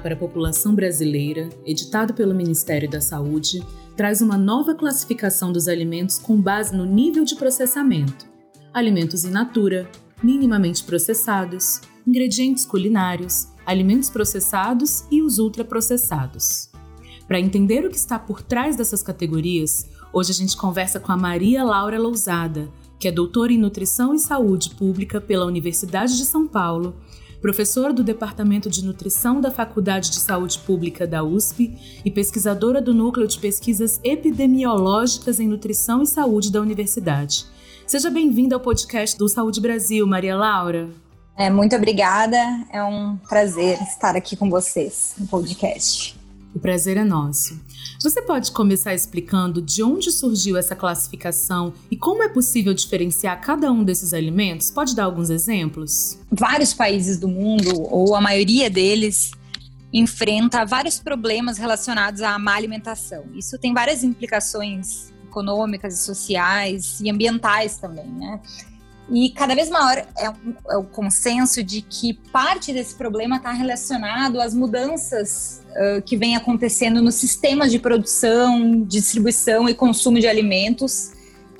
Para a População Brasileira, editado pelo Ministério da Saúde, traz uma nova classificação dos alimentos com base no nível de processamento: alimentos in natura, minimamente processados, ingredientes culinários, alimentos processados e os ultraprocessados. Para entender o que está por trás dessas categorias, hoje a gente conversa com a Maria Laura Lousada, que é doutora em Nutrição e Saúde Pública pela Universidade de São Paulo professora do Departamento de Nutrição da Faculdade de Saúde Pública da USP e pesquisadora do Núcleo de Pesquisas Epidemiológicas em Nutrição e Saúde da Universidade. Seja bem-vinda ao podcast do Saúde Brasil, Maria Laura. É, muito obrigada, é um prazer estar aqui com vocês no podcast. O prazer é nosso. Você pode começar explicando de onde surgiu essa classificação e como é possível diferenciar cada um desses alimentos? Pode dar alguns exemplos? Vários países do mundo, ou a maioria deles, enfrenta vários problemas relacionados à má alimentação. Isso tem várias implicações econômicas e sociais e ambientais também, né? E cada vez maior é, é o consenso de que parte desse problema está relacionado às mudanças uh, que vem acontecendo nos sistemas de produção, distribuição e consumo de alimentos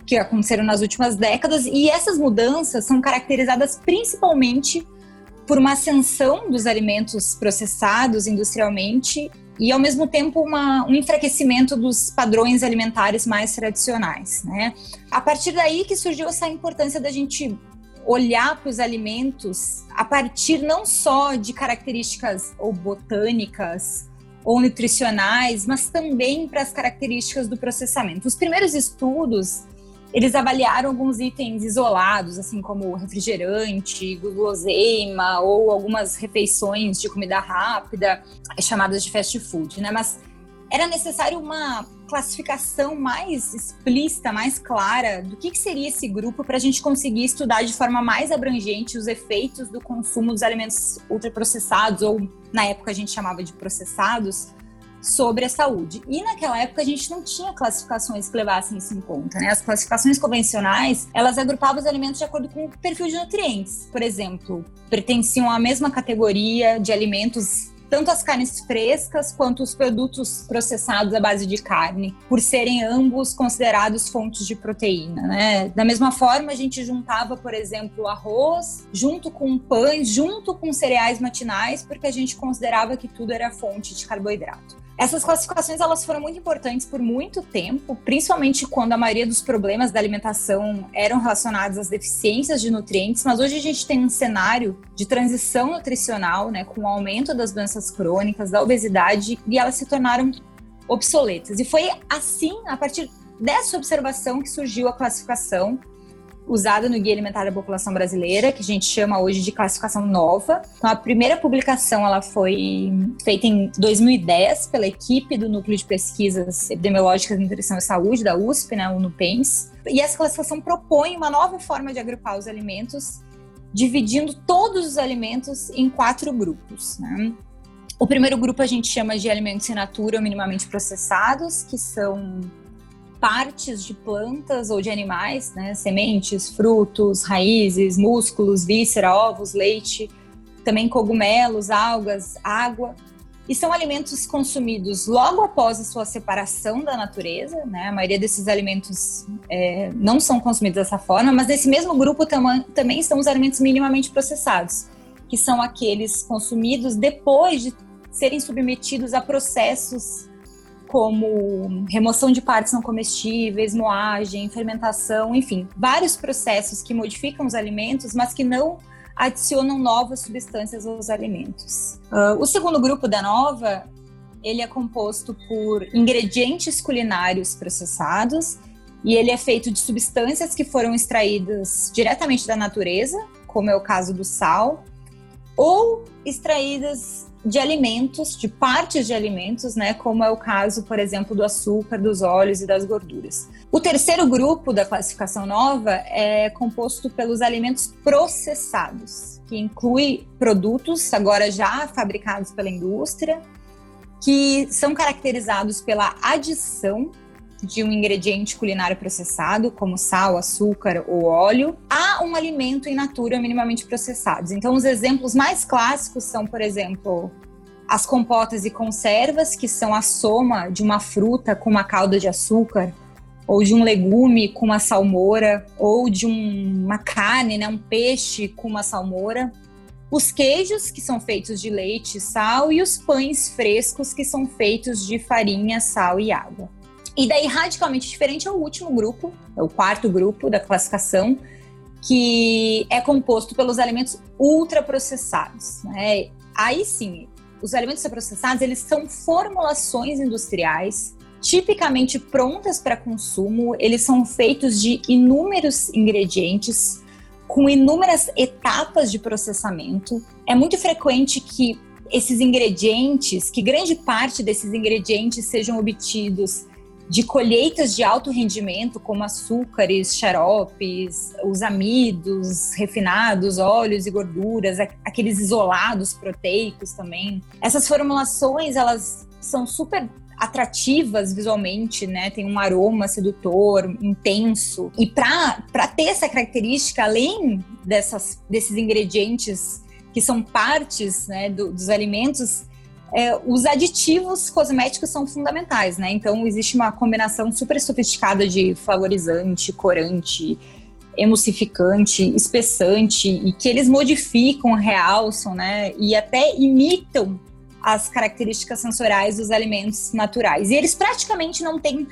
que aconteceram nas últimas décadas. E essas mudanças são caracterizadas principalmente por uma ascensão dos alimentos processados industrialmente e, ao mesmo tempo, uma, um enfraquecimento dos padrões alimentares mais tradicionais. Né? A partir daí que surgiu essa importância da gente olhar para os alimentos a partir não só de características ou botânicas ou nutricionais, mas também para as características do processamento. Os primeiros estudos eles avaliaram alguns itens isolados, assim como refrigerante, guloseima ou algumas refeições de comida rápida, chamadas de fast food, né? Mas era necessário uma classificação mais explícita, mais clara do que, que seria esse grupo para a gente conseguir estudar de forma mais abrangente os efeitos do consumo dos alimentos ultraprocessados, ou na época a gente chamava de processados, sobre a saúde. E naquela época a gente não tinha classificações que levassem isso em conta, né? As classificações convencionais, elas agrupavam os alimentos de acordo com o perfil de nutrientes. Por exemplo, pertenciam à mesma categoria de alimentos tanto as carnes frescas quanto os produtos processados à base de carne, por serem ambos considerados fontes de proteína, né? Da mesma forma, a gente juntava, por exemplo, arroz junto com pães, junto com cereais matinais, porque a gente considerava que tudo era fonte de carboidrato. Essas classificações elas foram muito importantes por muito tempo, principalmente quando a maioria dos problemas da alimentação eram relacionados às deficiências de nutrientes, mas hoje a gente tem um cenário de transição nutricional, né, com o aumento das doenças crônicas, da obesidade, e elas se tornaram obsoletas. E foi assim, a partir dessa observação que surgiu a classificação usada no Guia Alimentar da População Brasileira, que a gente chama hoje de classificação nova. Então, a primeira publicação ela foi feita em 2010 pela equipe do Núcleo de Pesquisas Epidemiológicas de Nutrição e Saúde, da USP, né, o NUPENS. E essa classificação propõe uma nova forma de agrupar os alimentos, dividindo todos os alimentos em quatro grupos. Né? O primeiro grupo a gente chama de alimentos in natura ou minimamente processados, que são partes de plantas ou de animais, né? sementes, frutos, raízes, músculos, víscera, ovos, leite, também cogumelos, algas, água. E são alimentos consumidos logo após a sua separação da natureza, né? A maioria desses alimentos é, não são consumidos dessa forma, mas nesse mesmo grupo tam também estão os alimentos minimamente processados, que são aqueles consumidos depois de serem submetidos a processos como remoção de partes não comestíveis, moagem, fermentação, enfim, vários processos que modificam os alimentos, mas que não adicionam novas substâncias aos alimentos. Uh, o segundo grupo da nova, ele é composto por ingredientes culinários processados e ele é feito de substâncias que foram extraídas diretamente da natureza, como é o caso do sal, ou extraídas de alimentos, de partes de alimentos, né, como é o caso, por exemplo, do açúcar, dos óleos e das gorduras. O terceiro grupo da classificação nova é composto pelos alimentos processados, que inclui produtos agora já fabricados pela indústria, que são caracterizados pela adição de um ingrediente culinário processado, como sal, açúcar ou óleo, a um alimento in natura minimamente processados. Então, os exemplos mais clássicos são, por exemplo, as compotas e conservas, que são a soma de uma fruta com uma calda de açúcar, ou de um legume com uma salmoura, ou de um, uma carne, né, um peixe com uma salmoura. Os queijos, que são feitos de leite e sal, e os pães frescos, que são feitos de farinha, sal e água. E daí, radicalmente diferente, é o último grupo, é o quarto grupo da classificação, que é composto pelos alimentos ultraprocessados. Né? Aí sim, os alimentos ultraprocessados, eles são formulações industriais tipicamente prontas para consumo, eles são feitos de inúmeros ingredientes, com inúmeras etapas de processamento. É muito frequente que esses ingredientes, que grande parte desses ingredientes sejam obtidos de colheitas de alto rendimento, como açúcares, xaropes, os amidos refinados, óleos e gorduras, aqueles isolados proteicos também. Essas formulações, elas são super atrativas visualmente, né? Tem um aroma sedutor, intenso. E para ter essa característica, além dessas, desses ingredientes que são partes né, do, dos alimentos, é, os aditivos cosméticos são fundamentais, né? Então existe uma combinação super sofisticada de flavorizante, corante, emulsificante, espessante e que eles modificam, realçam, né? E até imitam as características sensoriais dos alimentos naturais. E eles praticamente não têm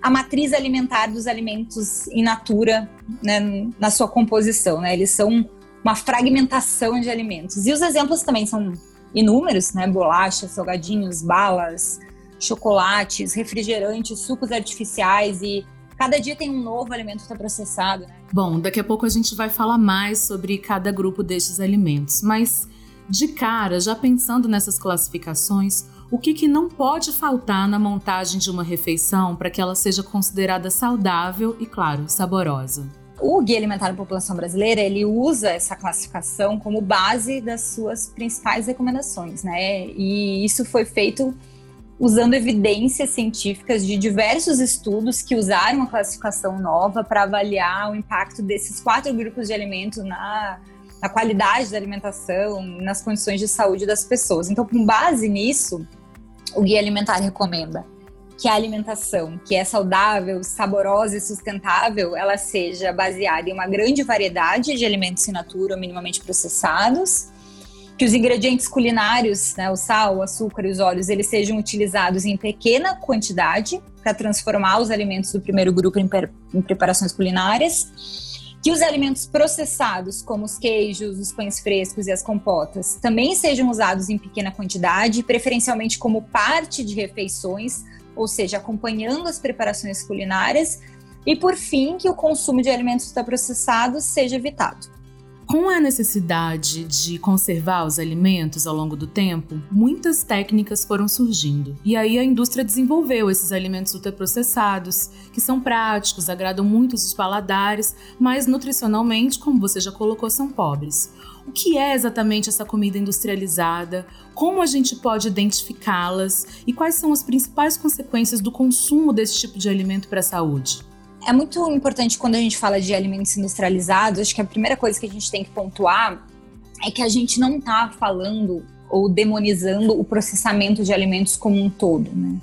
a matriz alimentar dos alimentos in natura né, na sua composição, né? Eles são uma fragmentação de alimentos. E os exemplos também são inúmeros, né? Bolachas, salgadinhos, balas, chocolates, refrigerantes, sucos artificiais e cada dia tem um novo alimento que está processado. Né? Bom, daqui a pouco a gente vai falar mais sobre cada grupo destes alimentos, mas de cara, já pensando nessas classificações, o que, que não pode faltar na montagem de uma refeição para que ela seja considerada saudável e, claro, saborosa? O Guia Alimentar da População Brasileira, ele usa essa classificação como base das suas principais recomendações, né? E isso foi feito usando evidências científicas de diversos estudos que usaram a classificação nova para avaliar o impacto desses quatro grupos de alimentos na, na qualidade da alimentação, nas condições de saúde das pessoas. Então, com base nisso, o Guia Alimentar recomenda que a alimentação, que é saudável, saborosa e sustentável, ela seja baseada em uma grande variedade de alimentos in natura ou minimamente processados, que os ingredientes culinários, né, o sal, o açúcar e os óleos, eles sejam utilizados em pequena quantidade para transformar os alimentos do primeiro grupo em, em preparações culinárias, que os alimentos processados, como os queijos, os pães frescos e as compotas, também sejam usados em pequena quantidade, preferencialmente como parte de refeições ou seja, acompanhando as preparações culinárias, e por fim, que o consumo de alimentos ultraprocessados seja evitado. Com a necessidade de conservar os alimentos ao longo do tempo, muitas técnicas foram surgindo. E aí a indústria desenvolveu esses alimentos ultraprocessados, que são práticos, agradam muito os paladares, mas nutricionalmente, como você já colocou, são pobres. O que é exatamente essa comida industrializada? Como a gente pode identificá-las? E quais são as principais consequências do consumo desse tipo de alimento para a saúde? É muito importante quando a gente fala de alimentos industrializados, acho que a primeira coisa que a gente tem que pontuar é que a gente não está falando ou demonizando o processamento de alimentos como um todo, né?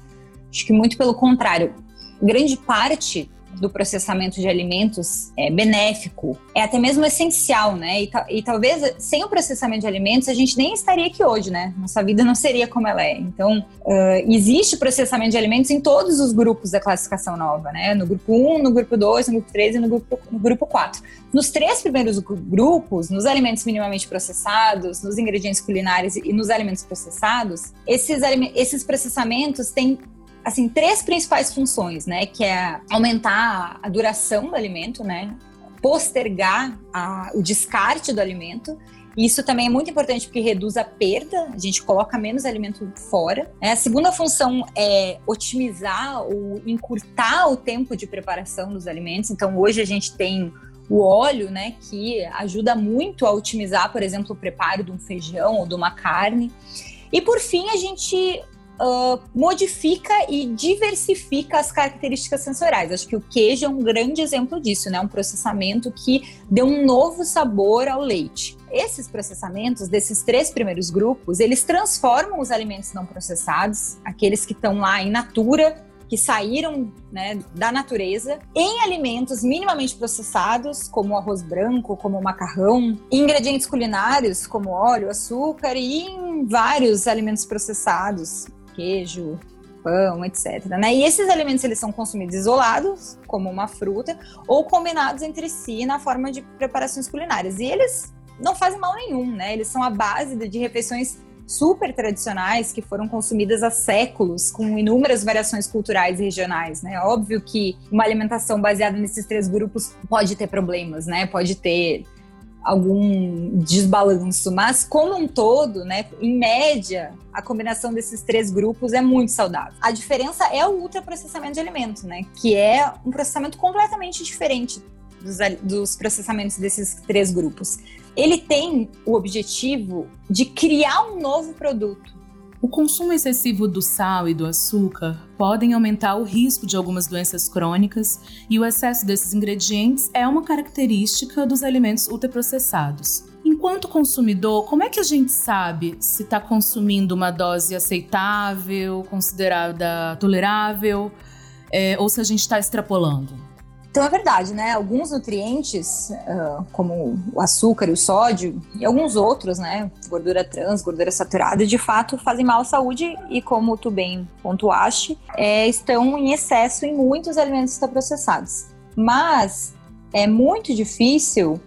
Acho que muito pelo contrário, grande parte do processamento de alimentos é benéfico, é até mesmo essencial, né? E, e, talvez sem o processamento de alimentos a gente nem estaria aqui hoje, né? Nossa vida não seria como ela é. Então, uh, existe processamento de alimentos em todos os grupos da classificação nova, né? No grupo 1, no grupo 2, no grupo 3 e no grupo, no grupo 4. Nos três primeiros grupos, nos alimentos minimamente processados, nos ingredientes culinários e nos alimentos processados, esses, esses processamentos têm assim, três principais funções, né? Que é aumentar a duração do alimento, né? Postergar a, o descarte do alimento Isso também é muito importante porque reduz a perda, a gente coloca menos alimento fora. Né? A segunda função é otimizar ou encurtar o tempo de preparação dos alimentos. Então, hoje a gente tem o óleo, né, que ajuda muito a otimizar, por exemplo, o preparo de um feijão ou de uma carne. E por fim, a gente uh, modifica e diversifica as características sensoriais. Acho que o queijo é um grande exemplo disso, né? Um processamento que deu um novo sabor ao leite. Esses processamentos desses três primeiros grupos, eles transformam os alimentos não processados, aqueles que estão lá in natura, que saíram né, da natureza em alimentos minimamente processados, como arroz branco, como macarrão, ingredientes culinários como óleo, açúcar e em vários alimentos processados, queijo, pão, etc. Né? E esses alimentos eles são consumidos isolados, como uma fruta, ou combinados entre si na forma de preparações culinárias. E eles não fazem mal nenhum, né? Eles são a base de refeições super tradicionais que foram consumidas há séculos, com inúmeras variações culturais e regionais, né? Óbvio que uma alimentação baseada nesses três grupos pode ter problemas, né? Pode ter algum desbalanço, mas como um todo, né, em média, a combinação desses três grupos é muito saudável. A diferença é o ultraprocessamento de alimentos, né, que é um processamento completamente diferente dos, dos processamentos desses três grupos. Ele tem o objetivo de criar um novo produto o consumo excessivo do sal e do açúcar podem aumentar o risco de algumas doenças crônicas e o excesso desses ingredientes é uma característica dos alimentos ultraprocessados. Enquanto consumidor, como é que a gente sabe se está consumindo uma dose aceitável, considerada tolerável, é, ou se a gente está extrapolando? Então é verdade, né? Alguns nutrientes, uh, como o açúcar e o sódio, e alguns outros, né? Gordura trans, gordura saturada, de fato fazem mal à saúde e, como tu bem pontuaste, é, estão em excesso em muitos alimentos processados. Mas é muito difícil,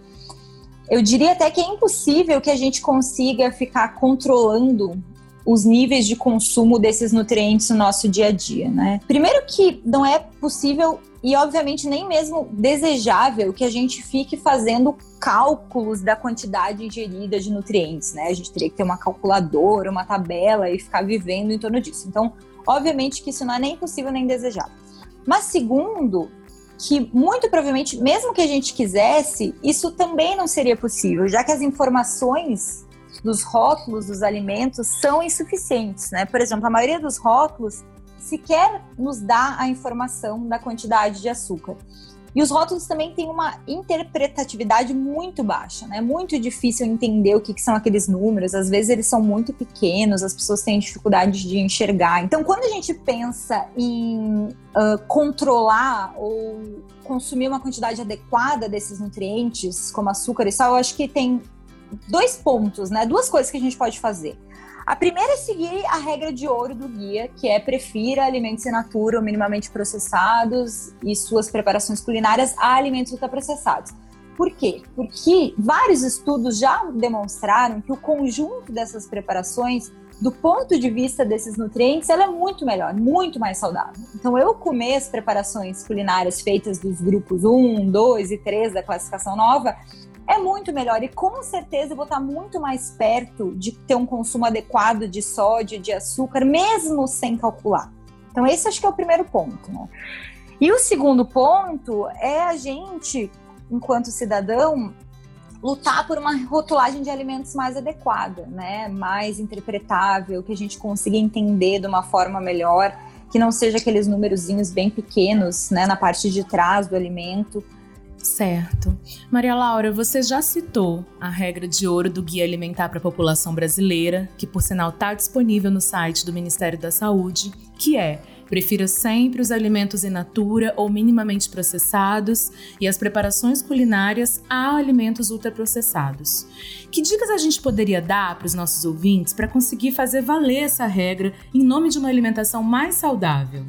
eu diria até que é impossível que a gente consiga ficar controlando os níveis de consumo desses nutrientes no nosso dia a dia, né? Primeiro que não é possível e obviamente nem mesmo desejável que a gente fique fazendo cálculos da quantidade ingerida de nutrientes, né? A gente teria que ter uma calculadora, uma tabela e ficar vivendo em torno disso. Então, obviamente que isso não é nem possível nem desejável. Mas segundo, que muito provavelmente, mesmo que a gente quisesse, isso também não seria possível, já que as informações dos rótulos dos alimentos são insuficientes, né? Por exemplo, a maioria dos rótulos sequer nos dá a informação da quantidade de açúcar. E os rótulos também têm uma interpretatividade muito baixa, né? Muito difícil entender o que, que, são aqueles números. Às vezes eles são muito pequenos, as pessoas têm dificuldade de enxergar. Então, quando a gente pensa em uh, controlar ou consumir uma quantidade adequada desses nutrientes, como açúcar e sal, eu acho que tem dois pontos, né? Duas coisas que a gente pode fazer. A primeira é seguir a regra de ouro do guia, que é prefira alimentos in natura ou minimamente processados e suas preparações culinárias a alimentos ultraprocessados. Por quê? Porque vários estudos já demonstraram que o conjunto dessas preparações, do ponto de vista desses nutrientes, ela é muito melhor, muito mais saudável. Então, eu comer as preparações culinárias feitas dos grupos 1, 2 e 3 da classificação nova é muito melhor. E com certeza eu vou estar muito mais perto de ter um consumo adequado de sódio, de açúcar, mesmo sem calcular. Então, esse acho que é o primeiro ponto. Né? E o segundo ponto é a gente, enquanto cidadão, lutar por uma rotulagem de alimentos mais adequada, né? mais interpretável, que a gente consiga entender de uma forma melhor, que não seja aqueles númerozinhos bem pequenos né, na parte de trás do alimento Certo. Maria Laura, você já citou a regra de ouro do Guia Alimentar para a População Brasileira, que por sinal está disponível no site do Ministério da Saúde, que é prefira sempre os alimentos in natura ou minimamente processados e as preparações culinárias a alimentos ultraprocessados. Que dicas a gente poderia dar para os nossos ouvintes para conseguir fazer valer essa regra em nome de uma alimentação mais saudável?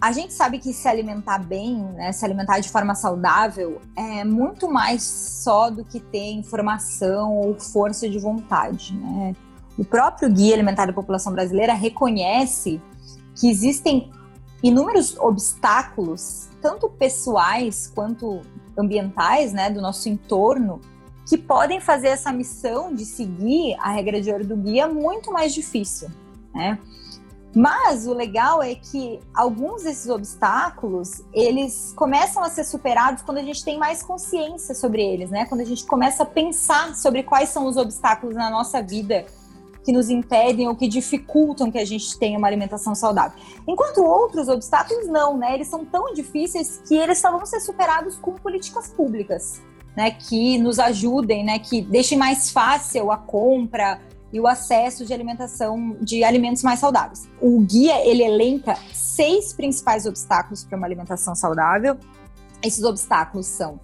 A gente sabe que se alimentar bem, né, se alimentar de forma saudável, é muito mais só do que ter informação ou força de vontade. Né? O próprio Guia Alimentar da População Brasileira reconhece que existem inúmeros obstáculos, tanto pessoais quanto ambientais, né, do nosso entorno, que podem fazer essa missão de seguir a regra de ouro do guia muito mais difícil, né? Mas o legal é que alguns desses obstáculos, eles começam a ser superados quando a gente tem mais consciência sobre eles, né? Quando a gente começa a pensar sobre quais são os obstáculos na nossa vida que nos impedem ou que dificultam que a gente tenha uma alimentação saudável. Enquanto outros obstáculos não, né? Eles são tão difíceis que eles só vão ser superados com políticas públicas, né? Que nos ajudem, né? Que deixem mais fácil a compra e o acesso de alimentação de alimentos mais saudáveis. O guia ele elenca seis principais obstáculos para uma alimentação saudável. Esses obstáculos são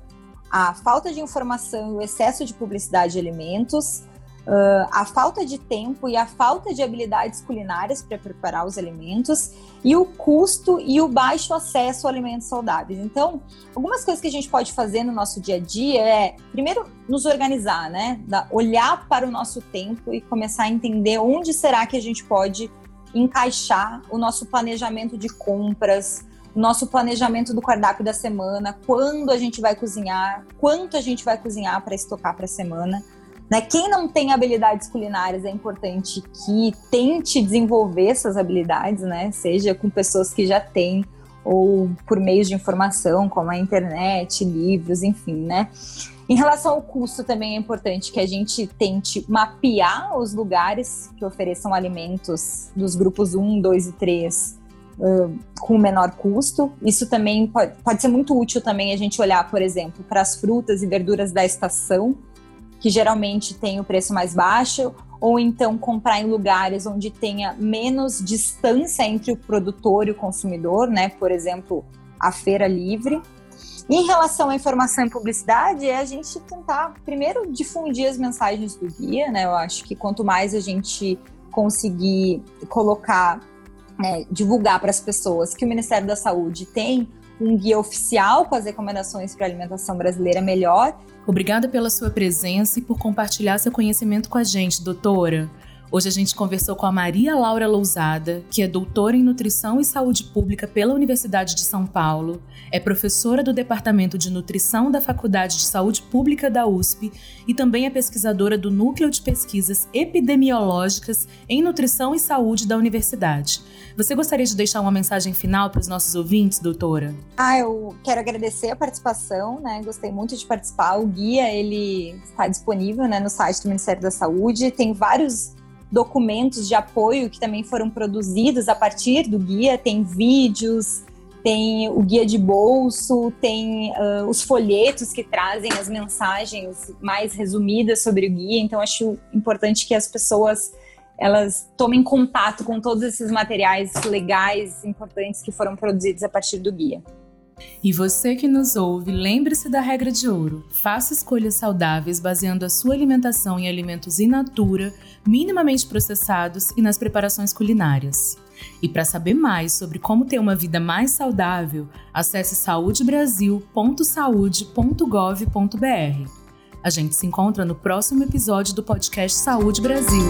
a falta de informação e o excesso de publicidade de alimentos, uh, a falta de tempo e a falta de habilidades culinárias para preparar os alimentos e o custo e o baixo acesso a alimentos saudáveis. Então, algumas coisas que a gente pode fazer no nosso dia a dia é, primeiro, nos organizar, né? Da, olhar para o nosso tempo e começar a entender onde será que a gente pode encaixar o nosso planejamento de compras, o nosso planejamento do cardápio da semana, quando a gente vai cozinhar, quanto a gente vai cozinhar para estocar para a semana. Né? Quem não tem habilidades culinárias é importante que tente desenvolver essas habilidades, né? Seja com pessoas que já têm ou por meios de informação, como a internet, livros, enfim, né? Em relação ao custo, também é importante que a gente tente mapear os lugares que ofereçam alimentos dos grupos 1, 2 e 3 uh, com menor custo. Isso também pode, pode ser muito útil também a gente olhar, por exemplo, para as frutas e verduras da estação, que geralmente tem o preço mais baixo, ou então comprar em lugares onde tenha menos distância entre o produtor e o consumidor, né? Por exemplo, a feira livre. Em relação à informação e publicidade, é a gente tentar primeiro difundir as mensagens do guia, né? Eu acho que quanto mais a gente conseguir colocar, né, divulgar para as pessoas que o Ministério da Saúde tem um guia oficial com as recomendações para a alimentação brasileira melhor Obrigada pela sua presença e por compartilhar seu conhecimento com a gente, doutora. Hoje a gente conversou com a Maria Laura Lousada, que é doutora em Nutrição e Saúde Pública pela Universidade de São Paulo, é professora do Departamento de Nutrição da Faculdade de Saúde Pública da USP e também é pesquisadora do Núcleo de Pesquisas Epidemiológicas em Nutrição e Saúde da Universidade. Você gostaria de deixar uma mensagem final para os nossos ouvintes, doutora? Ah, eu quero agradecer a participação, né? Gostei muito de participar. O guia, ele está disponível né, no site do Ministério da Saúde. Tem vários documentos de apoio que também foram produzidos a partir do guia, tem vídeos, tem o guia de bolso, tem uh, os folhetos que trazem as mensagens mais resumidas sobre o guia. Então acho importante que as pessoas elas tomem contato com todos esses materiais legais importantes que foram produzidos a partir do guia. E você que nos ouve, lembre-se da regra de ouro. Faça escolhas saudáveis baseando a sua alimentação em alimentos in natura, minimamente processados e nas preparações culinárias. E para saber mais sobre como ter uma vida mais saudável, acesse saudebrasil.saude.gov.br. A gente se encontra no próximo episódio do podcast Saúde Brasil.